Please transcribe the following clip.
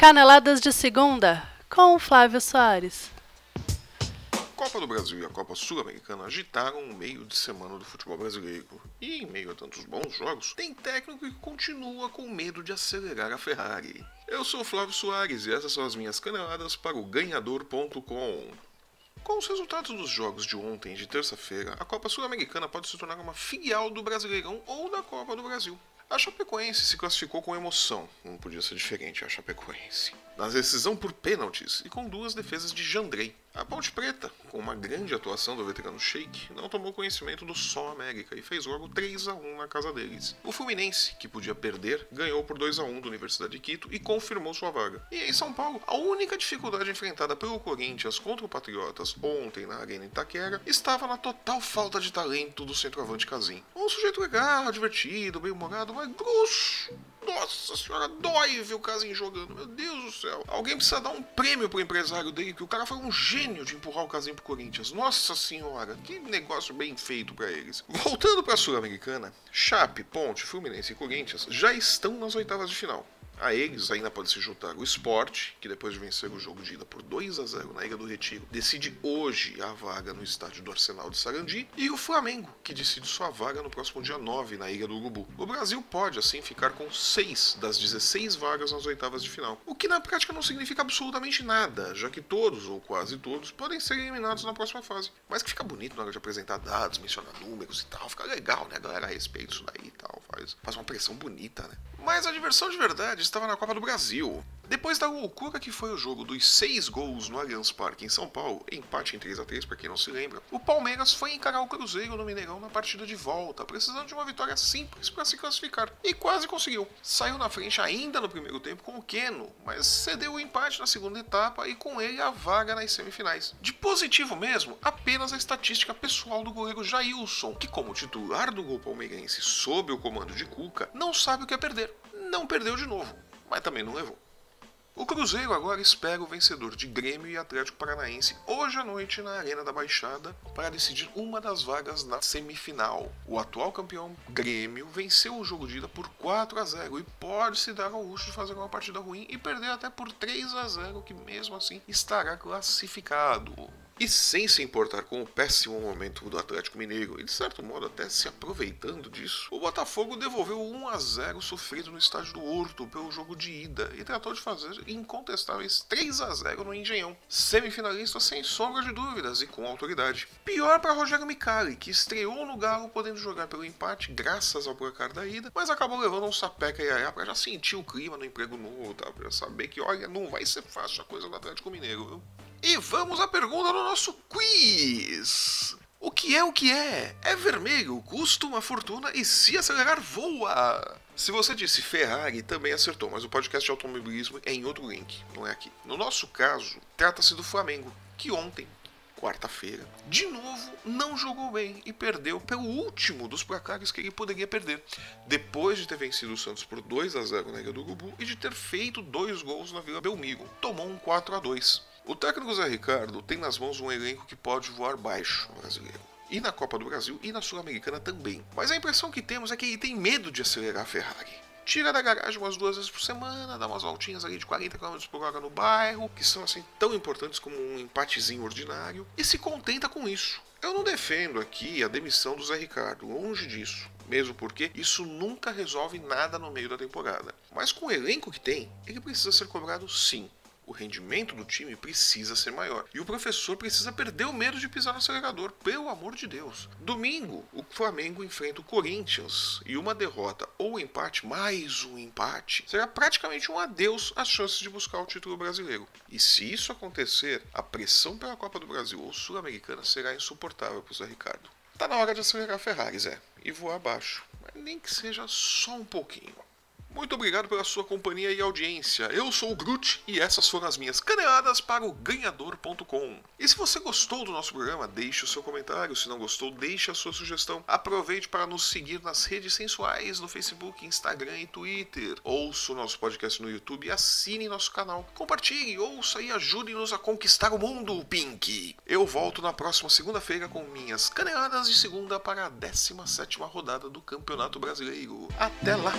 Caneladas de Segunda, com Flávio Soares. Copa do Brasil e a Copa Sul-Americana agitaram o meio de semana do futebol brasileiro. E em meio a tantos bons jogos, tem técnico que continua com medo de acelerar a Ferrari. Eu sou Flávio Soares e essas são as minhas caneladas para o ganhador.com. Com os resultados dos jogos de ontem e de terça-feira, a Copa Sul-Americana pode se tornar uma filial do Brasileirão ou da Copa do Brasil. A Chapecoense se classificou com emoção, não podia ser diferente a Chapecoense. Na decisão por pênaltis e com duas defesas de Jandrei. A Ponte Preta, com uma grande atuação do veterano Sheik, não tomou conhecimento do Sol América e fez logo 3 a 1 na casa deles. O Fluminense, que podia perder, ganhou por 2 a 1 da Universidade de Quito e confirmou sua vaga. E em São Paulo, a única dificuldade enfrentada pelo Corinthians contra o Patriotas ontem na Arena Itaquera estava na total falta de talento do centroavante Casim. Um sujeito legal, divertido, bem-humorado, mas grosso nossa senhora, dói ver o Casim jogando. Meu Deus do céu. Alguém precisa dar um prêmio pro empresário dele, que o cara foi um gênio de empurrar o Casim pro Corinthians. Nossa senhora, que negócio bem feito para eles. Voltando pra Sul-Americana, Chape, Ponte, Fluminense e Corinthians já estão nas oitavas de final. A eles ainda pode se juntar o Sport, que depois de vencer o jogo de ida por 2 a 0 na Ilha do Retiro, decide hoje a vaga no estádio do Arsenal de Sarandi, e o Flamengo, que decide sua vaga no próximo dia 9 na Ilha do Urubu. O Brasil pode assim ficar com 6 das 16 vagas nas oitavas de final, o que na prática não significa absolutamente nada, já que todos ou quase todos podem ser eliminados na próxima fase. Mas que fica bonito na hora de apresentar dados, mencionar números e tal, fica legal, né, galera, a respeito disso daí e tal, faz, faz uma pressão bonita, né? Mas a diversão de verdade estava na Copa do Brasil. Depois da loucura que foi o jogo dos seis gols no Allianz Parque em São Paulo, empate em 3 a 3 para quem não se lembra, o Palmeiras foi encarar o Cruzeiro no Mineirão na partida de volta, precisando de uma vitória simples para se classificar. E quase conseguiu. Saiu na frente ainda no primeiro tempo com o Keno, mas cedeu o empate na segunda etapa e com ele a vaga nas semifinais. De positivo mesmo, apenas a estatística pessoal do goleiro Jailson, que como titular do gol palmeirense sob o comando de Cuca, não sabe o que é perder. Não perdeu de novo, mas também não levou. O Cruzeiro agora espera o vencedor de Grêmio e Atlético Paranaense hoje à noite na Arena da Baixada para decidir uma das vagas na semifinal. O atual campeão Grêmio venceu o jogo de ida por 4 a 0 e pode se dar ao luxo de fazer uma partida ruim e perder até por 3 a 0, que mesmo assim estará classificado. E sem se importar com o péssimo momento do Atlético Mineiro, e de certo modo até se aproveitando disso, o Botafogo devolveu 1 a 0 sofrido no estádio do Horto pelo jogo de ida e tratou de fazer incontestáveis 3 a 0 no Engenhão. Semifinalista sem sombra de dúvidas e com autoridade. Pior para Rogério Micali, que estreou no Galo podendo jogar pelo empate graças ao placar da ida, mas acabou levando um sapeca e aiá para já sentir o clima no emprego novo, tá? Pra saber que, olha, não vai ser fácil a coisa do Atlético Mineiro, viu? E vamos à pergunta do nosso quiz. O que é o que é? É vermelho, custa uma fortuna e se acelerar voa. Se você disse Ferrari, também acertou, mas o podcast de automobilismo é em outro link, não é aqui. No nosso caso, trata-se do Flamengo, que ontem, quarta-feira, de novo não jogou bem e perdeu pelo último dos placares que ele poderia perder, depois de ter vencido o Santos por 2 a 0 na Ilha do Urubu e de ter feito dois gols na Vila Belmiro. Tomou um 4 a 2. O técnico Zé Ricardo tem nas mãos um elenco que pode voar baixo no brasileiro. E na Copa do Brasil e na Sul-Americana também. Mas a impressão que temos é que ele tem medo de acelerar a Ferrari. Tira da garagem umas duas vezes por semana, dá umas voltinhas ali de 40 km por hora no bairro, que são assim tão importantes como um empatezinho ordinário, e se contenta com isso. Eu não defendo aqui a demissão do Zé Ricardo, longe disso. Mesmo porque isso nunca resolve nada no meio da temporada. Mas com o elenco que tem, ele precisa ser cobrado sim o rendimento do time precisa ser maior. E o professor precisa perder o medo de pisar no acelerador, pelo amor de Deus. Domingo, o Flamengo enfrenta o Corinthians e uma derrota ou empate, mais um empate, será praticamente um adeus às chances de buscar o título brasileiro. E se isso acontecer, a pressão pela Copa do Brasil ou Sul-Americana será insuportável para o Zé Ricardo. Tá na hora de acelerar a Ferrari, Zé, e voar abaixo. Mas nem que seja só um pouquinho. Muito obrigado pela sua companhia e audiência. Eu sou o Groot e essas foram as minhas caneladas para o ganhador.com. E se você gostou do nosso programa, deixe o seu comentário. Se não gostou, deixe a sua sugestão. Aproveite para nos seguir nas redes sensuais no Facebook, Instagram e Twitter. Ouça o nosso podcast no YouTube e assine nosso canal. Compartilhe, ouça e ajude-nos a conquistar o mundo, Pink. Eu volto na próxima segunda-feira com minhas caneladas de segunda para a 17ª rodada do Campeonato Brasileiro. Até lá!